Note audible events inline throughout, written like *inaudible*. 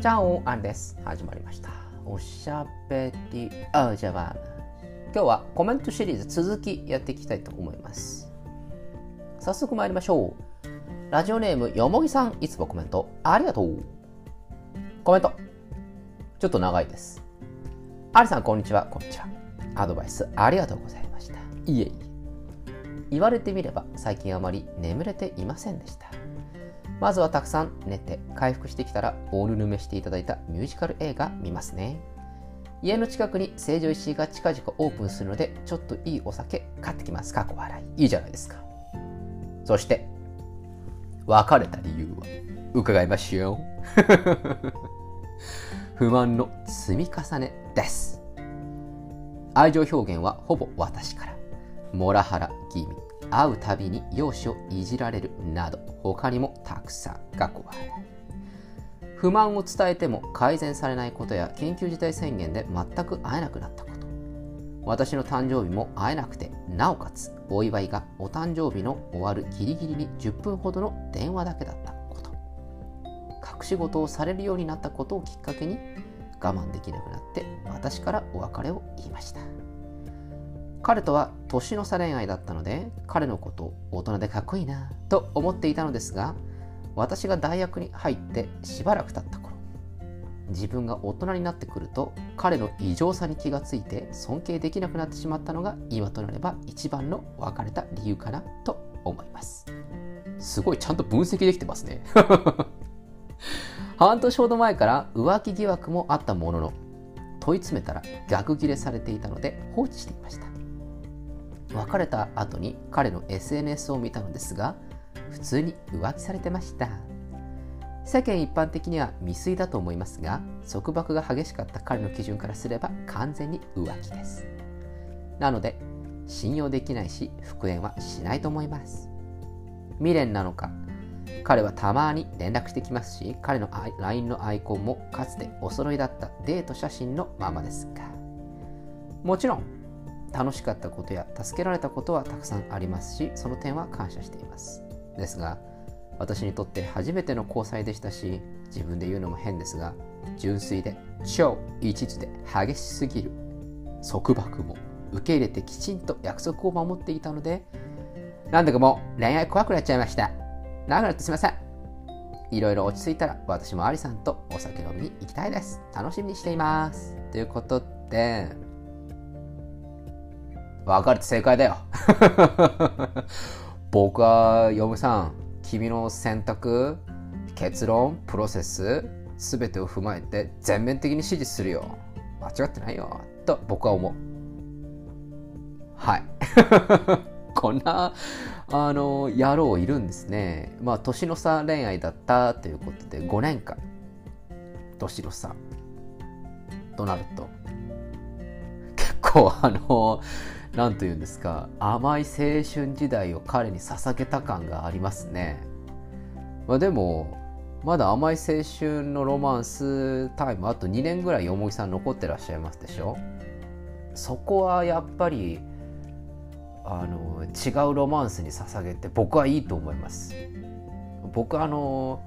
チャオアンです。始まりました。おしゃべりあじゃば今日はコメントシリーズ続きやっていきたいと思います。早速参りましょう。ラジオネームよもぎさん、いつもコメントありがとう。コメント。ちょっと長いです。ありさん、こんにちは。こんにちは。アドバイスありがとうございました。いえいえ。言われてみれば最近あまり眠れていませんでした。まずはたくさん寝て回復してきたらオールヌメしていただいたミュージカル映画見ますね。家の近くに成城石井が近々オープンするのでちょっといいお酒買ってきます。かっこ笑い。いいじゃないですか。そして別れた理由は伺いましょう。*laughs* 不満の積み重ねです。愛情表現はほぼ私から。モラハラ気味。会うたびに容姿をいじられるなど他にもたくさん過去は不満を伝えても改善されないことや緊急事態宣言で全く会えなくなったこと。私の誕生日も会えなくてなおかつお祝いがお誕生日の終わるギリギリに10分ほどの電話だけだったこと。隠し事をされるようになったことをきっかけに我慢できなくなって私からお別れを言いました。彼とは年の差恋愛だったので彼のこと大人でかっこいいなと思っていたのですが私が大学に入ってしばらく経った頃自分が大人になってくると彼の異常さに気がついて尊敬できなくなってしまったのが今となれば一番の別れた理由かなと思います。すごいちゃんと分析できてますね。*laughs* 半年ほど前から浮気疑惑もあったものの問い詰めたら逆ギレされていたので放置していました。別れた後に彼の SNS を見たのですが普通に浮気されてました。世間一般的には未遂だと思いますが束縛が激しかった彼の基準からすれば完全に浮気です。なので信用できないし復縁はしないと思います。未練なのか彼はたまに連絡してきますし彼の LINE のアイコンもかつてお揃いだったデート写真のままですが。もちろん楽しかったことや助けられたことはたくさんありますしその点は感謝しています。ですが私にとって初めての交際でしたし自分で言うのも変ですが純粋で超一途で激しすぎる束縛も受け入れてきちんと約束を守っていたのでなんだかもう恋愛怖くなっちゃいました。長くなってすいません。いろいろ落ち着いたら私もアリさんとお酒飲みに行きたいです。楽しみにしています。ということで別れて正解だよ。*laughs* 僕は嫁さん君の選択結論プロセス全てを踏まえて全面的に支持するよ。間違ってないよ。と僕は思う。はい。*laughs* こんなあの野郎いるんですね。まあ年の差恋愛だったということで5年間年の差となると。結構あの何と言うんですか甘い青春時代を彼に捧げた感がありますね、まあ、でもまだ甘い青春のロマンスタイムあと2年ぐらいよもぎさん残ってらっしゃいますでしょ。そこはやっぱりあの違うロマンスに捧げて僕はいいと思います。僕あの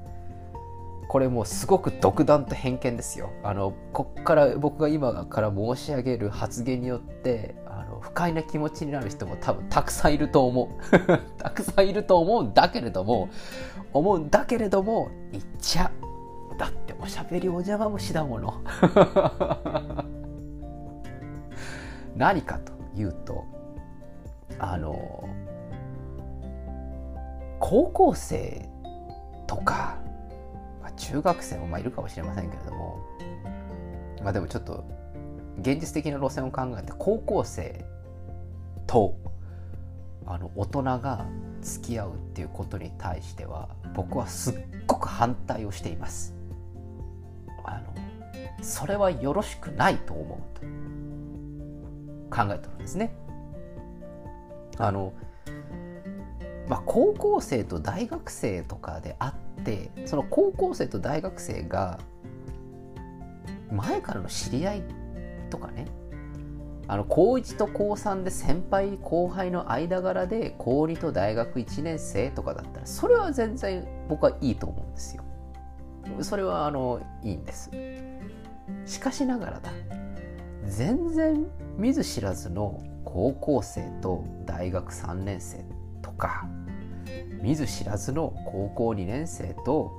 これもうすごく独断と偏見ですよ。あのこっから僕が今から申し上げる発言によっての不快な気持ちになる人も多分たくさんいると思う。*laughs* たくさんいると思うんだけれども思うんだけれども言っちゃだっておしゃべりお邪魔虫だもの。*laughs* 何かというとあの高校生とか、まあ、中学生もまあいるかもしれませんけれどもまあでもちょっと現実的な路線を考えて高校生とあの大人が付き合うっていうことに対しては僕はすっごく反対をしています。あのそれはよろしくないと思うと考えてるんですね。あのまあ、高校生と大学生とかであってその高校生と大学生が前からの知り合いとかねあの高1と高3で先輩後輩の間柄で高2と大学1年生とかだったらそれは全然僕はいいと思うんですよ。それはあのいいんですしかしながらだ全然見ず知らずの高校生と大学3年生とか見ず知らずの高校2年生と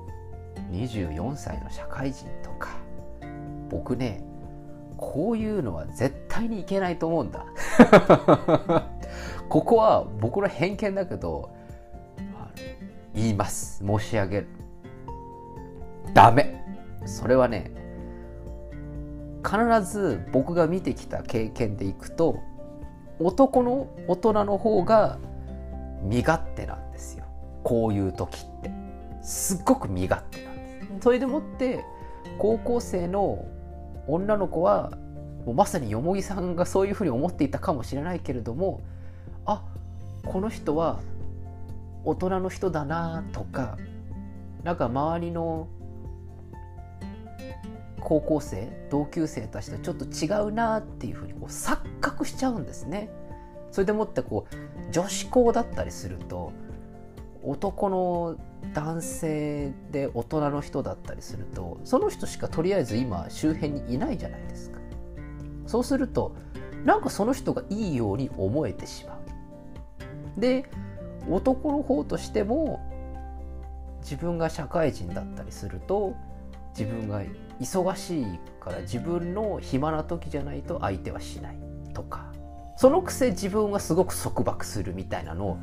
24歳の社会人とか僕ねこういうのは絶対にいけないと思うんだ。*laughs* ここは僕の偏見だけど言います。申し上げる。ダメ。それはね必ず僕が見てきた経験でいくと男の大人の方が身勝手なんですよ。こういう時って。すっごく身勝手なんです。それでもって高校生の女の子はもうまさによもぎさんがそういうふうに思っていたかもしれないけれどもあこの人は大人の人だなとかなんか周りの高校生同級生たちとちょっと違うなっていうふうにこう錯覚しちゃうんですね。それでもってこう女子校だったりすると男の男性で大人の人だったりするとその人しかとりあえず今周辺にいないじゃないですか。そうするとなんかその人がいいように思えてしまう。で男の方としても自分が社会人だったりすると自分が忙しいから自分の暇な時じゃないと相手はしないとかそのくせ自分はすごく束縛するみたいなのを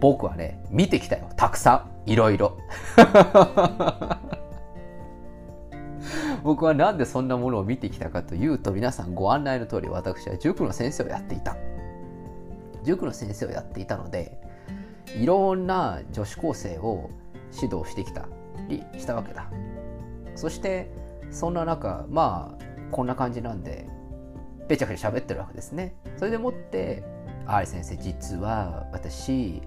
僕はね見てきたよ。たくさん。いろいろ。*laughs* 僕はなんでそんなものを見てきたかというと皆さんご案内の通り私は塾の先生をやっていた。塾の先生をやっていたのでいろんな女子高生を指導してきたりしたわけだ。そしてそんな中まあこんな感じなんでべちゃくちゃ喋ってるわけですね。それでもって「あれ先生実は私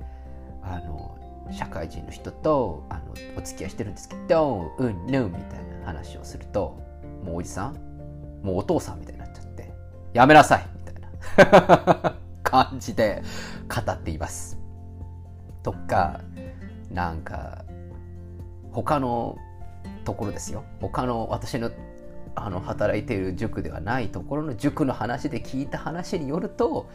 あの社会人の人とあのお付き合いしてるんですけどうんぬんみたいな話をするともうおじさんもうお父さんみたいになっちゃってやめなさいみたいな *laughs* 感じで語っています。とかなんか他のところですよ。他の私のあの働いている塾ではないところの塾の話で聞いた話によると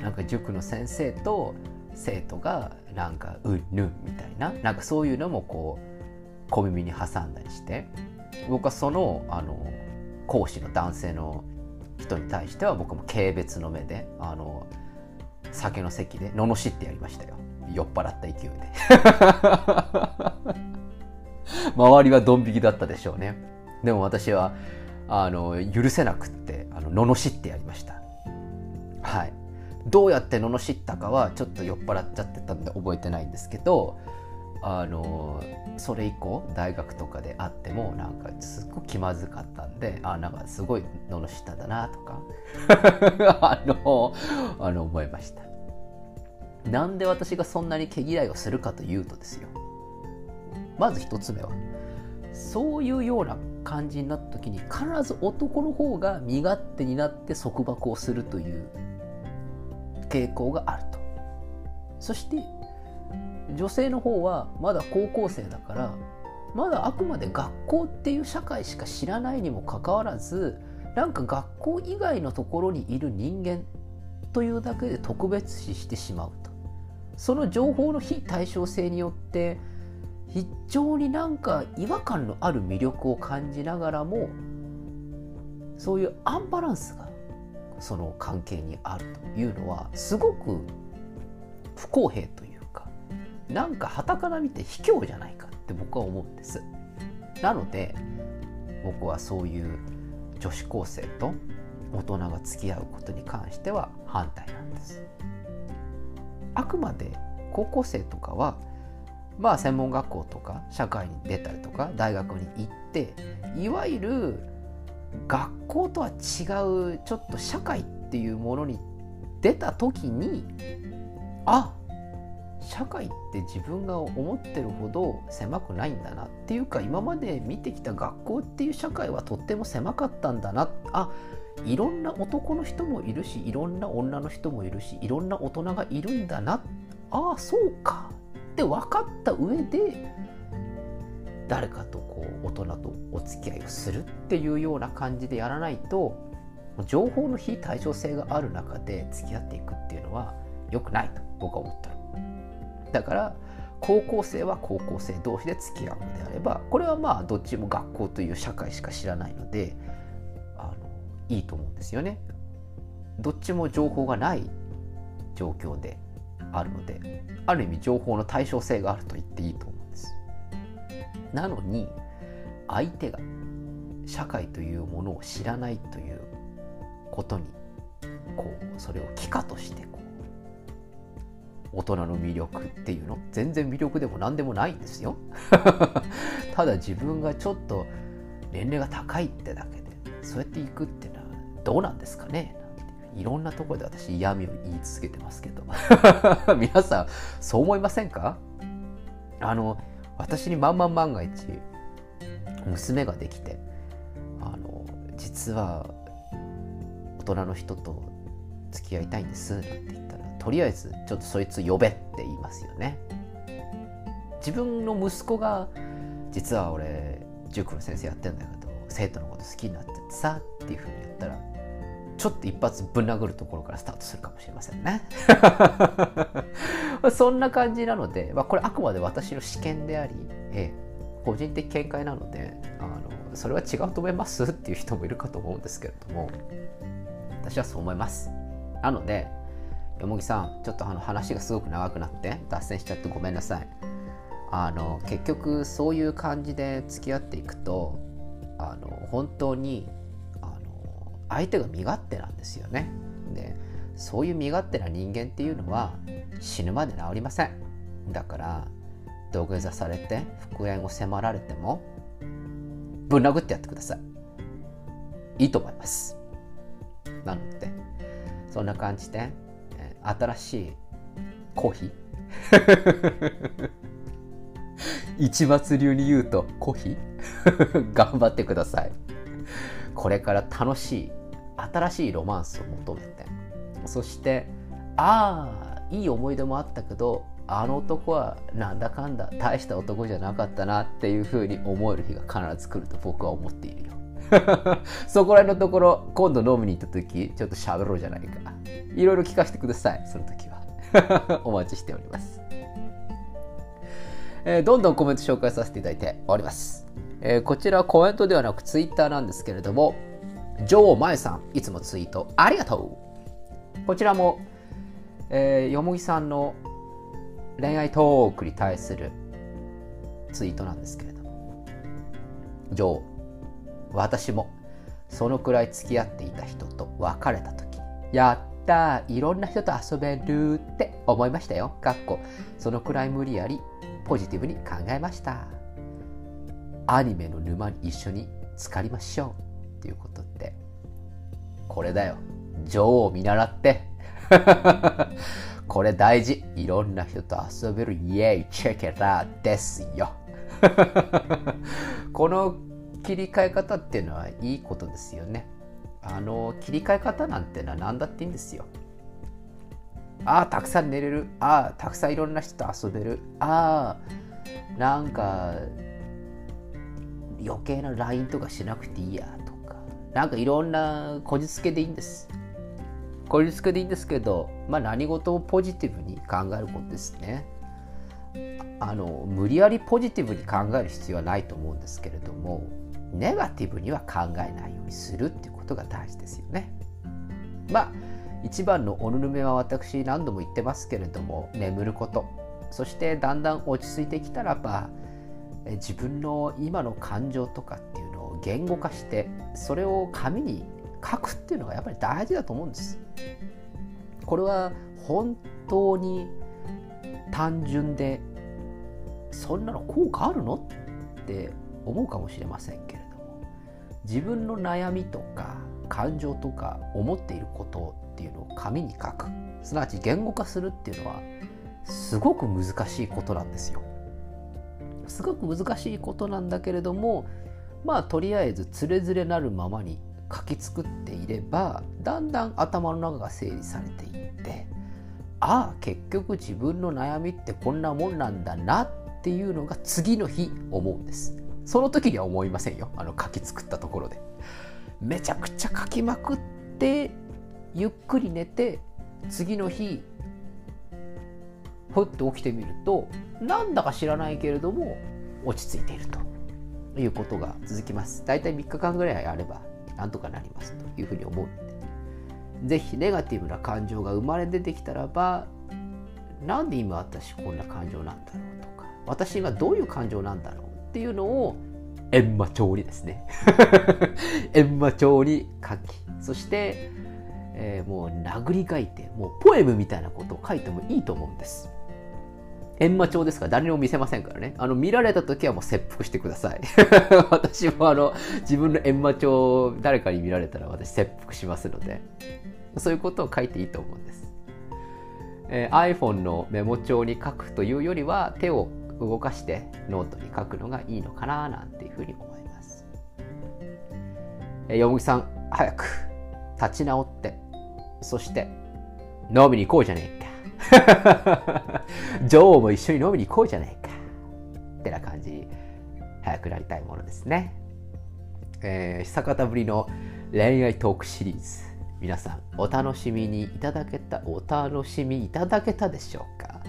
なんか塾の先生と生徒がなんかうんぬんみたいななんかそういうのもこう小耳に挟んだりして僕はそのあの講師の男性の人に対しては僕も軽蔑の目であの酒の席で罵ってやりましたよ。酔っ払った勢いで。*laughs* 周りはドン引きだったでしょうね。でも私はあの許せなくってあの罵ってやりました。どうやって罵ったかはちょっと酔っ払っちゃってたんで覚えてないんですけどあのそれ以降大学とかで会ってもなんかすっごい気まずかったんであなんかすごい罵っただなとか *laughs* あのあの思いました。なんで私がそんなに毛嫌いをするかというとですよ。まず一つ目はそういうような感じになった時に必ず男の方が身勝手になって束縛をするという傾向があると。そして女性の方はまだ高校生だからまだあくまで学校っていう社会しか知らないにもかかわらずなんか学校以外のところにいる人間というだけで特別視してしまうと。その情報の非対称性によって非常になんか違和感のある魅力を感じながらもそういうアンバランスがその関係にあるというのはすごく不公平というかなんかはたから見て卑怯じゃないかって僕は思うんです。なので僕はそういう女子高生と大人が付き合うことに関しては反対なんです。あくまで高校生とかはまあ専門学校とか社会に出たりとか大学に行っていわゆる学校とは違うちょっと社会っていうものに出た時にあ社会って自分が思ってるほど狭くないんだなっていうか今まで見てきた学校っていう社会はとっても狭かったんだな。あいろんな男の人もいるしいろんな女の人もいるしいろんな大人がいるんだな。ああそうか。って分かった上で誰かとこう大人とお付き合いをするっていうような感じでやらないと情報の非対称性がある中で付き合っていくっていうのは良くないと僕は思ってるだから高校生は高校生同士で付き合うのであればこれはまあどっちも学校という社会しか知らないのであのいいと思うんですよね。どっちも情報がない状況であるのである意味情報の対称性があると言っていいとなのに相手が社会というものを知らないということにこうそれを帰化としてこう大人の魅力っていうの？全然魅力でも何でもないんですよ。*laughs* ただ自分がちょっと年齢が高いってだけでそうやっていくっていうのはどうなんですかね？いろんなところで私嫌味を言い続けてますけど。*laughs* 皆さんそう思いませんか？あの私にまんまん万が一娘ができてあの実は大人の人と付き合いたいんですなんて言ったらとりあえずちょっとそいつ呼べって言いますよね。自分の息子が実は俺塾の先生やってんだけど生徒のこと好きになっててさっていうふうに言ったらちょっと一発ぶん殴るところからスタートするかもしれませんね。*laughs* そんな感じなので、まあ、これあくまで私の試験であり、ええ、個人的見解なのであのそれは違うと思いますっていう人もいるかと思うんですけれども私はそう思います。なのでよもぎさんちょっとあの話がすごく長くなって脱線しちゃってごめんなさい。あの結局そういう感じで付き合っていくとあの本当に相手が身勝手なんですよね。でそういう身勝手な人間っていうのは死ぬまで治りません。だから土下座されて復縁を迫られてもぶん殴ってやってください。いいと思います。なのでそんな感じで新しいコーヒー。*laughs* 一末流に言うとコーヒー。*laughs* 頑張ってください。これから楽しい新しいロマンスを求めて。そしてああいい思い出もあったけどあの男はなんだかんだ大した男じゃなかったなっていうふうに思える日が必ず来ると僕は思っているよ。*laughs* そこら辺のところ今度飲みに行った時ちょっと喋ろうじゃないか。いろいろ聞かせてくださいその時は。*laughs* お待ちしております、えー、どんどんコメント紹介させていただいております、えー、こちらコメントではなくツイッターなんですけれども女王まえさんいつもツイートありがとうこちらも、えー、よもぎさんの恋愛トークに対するツイートなんですけれども女王私もそのくらい付き合っていた人と別れた時やったいろんな人と遊べるって思いましたよ。かっこそのくらい無理やりポジティブに考えました。アニメの沼に一緒に浸かりましょうっていうことってこれだよ。女王を見習って *laughs* これ大事。いろんな人と遊べるイエイチェケラですよ。*laughs* この切り替え方っていうのはいいことですよね。あの切り替え方なんてのは何だっていいんですよ。ああ、たくさん寝れる。ああ、たくさんいろんな人と遊べる。ああ、なんか余計な LINE とかしなくていいや。なんかいろんなこじつけでいいんです。こじつけでいいんですけど、まあ何事もポジティブに考えることですね。あの無理やりポジティブに考える必要はないと思うんですけれどもネガティブには考えないようにするっていうことが大事ですよね。まあ一番のおぬるめは私何度も言ってますけれども眠ることそしてだんだん落ち着いてきたらば自分の今の感情とかっていう言語化してそれを紙に書くっていうのがやっぱり大事だと思うんです。これは本当に単純でそんなの効果あるのって思うかもしれませんけれども自分の悩みとか感情とか思っていることっていうのを紙に書くすなわち言語化するっていうのはすごく難しいことなんですよ。すごく難しいことなんだけれどもまあとりあえずつれづれなるままに書き作っていればだんだん頭の中が整理されていってああ結局自分の悩みってこんなもんなんだなっていうのが次の日思うんです。その時には思いませんよ。あの書き作ったところで。めちゃくちゃ書きまくってゆっくり寝て次の日ふっと起きてみるとなんだか知らないけれども落ち着いていると。いうことが続きます。大体3日間ぐらいあればなんとかなりますというふうに思うのでぜひネガティブな感情が生まれ出てきたらばなんで今私こんな感情なんだろうとか私今どういう感情なんだろうっていうのを閻魔帳にですね。*laughs* 閻魔帳に書きそして、えー、もう殴り書いてもうポエムみたいなことを書いてもいいと思うんです。閻魔帳ですか？ら誰にも見せませんからね。あの、見られた時はもう切腹してください。*laughs* 私もあの、自分の閻魔帳を誰かに見られたら私切腹しますので、そういうことを書いていいと思うんです。えー、iPhone のメモ帳に書くというよりは手を動かしてノートに書くのがいいのかななんていうふうに思います。えー、よもぎさん、早く立ち直って、そして飲みに行こうじゃねえか。*laughs* 女王も一緒に飲みに行こうじゃないか。ってな感じ、早くなりたいものですね。えー、久方ぶりの恋愛トークシリーズ。皆さん、お楽しみにいただけた、お楽しみいただけたでしょうか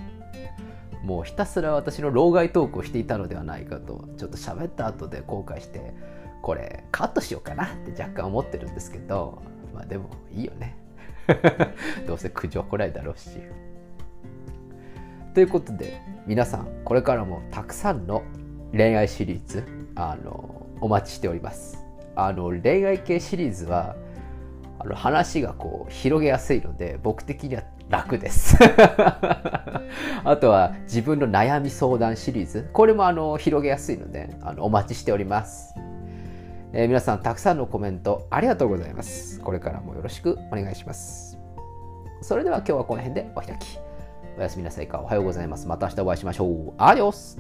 もうひたすら私の老害トークをしていたのではないかと、ちょっと喋った後で後悔して、これカットしようかなって若干思ってるんですけど、まあでもいいよね。*laughs* どうせ苦情来ないだろうし。ということで皆さんこれからもたくさんの恋愛シリーズあのお待ちしております。あの恋愛系シリーズはあの話がこう広げやすいので僕的には楽です。*laughs* あとは自分の悩み相談シリーズ。これもあの広げやすいのであのお待ちしております、えー、皆さんたくさんのコメントありがとうございます。これからもよろしくお願いします。それでは今日はこの辺でお開き。おやすみなさいか。おはようございます。また明日お会いしましょう。アディオス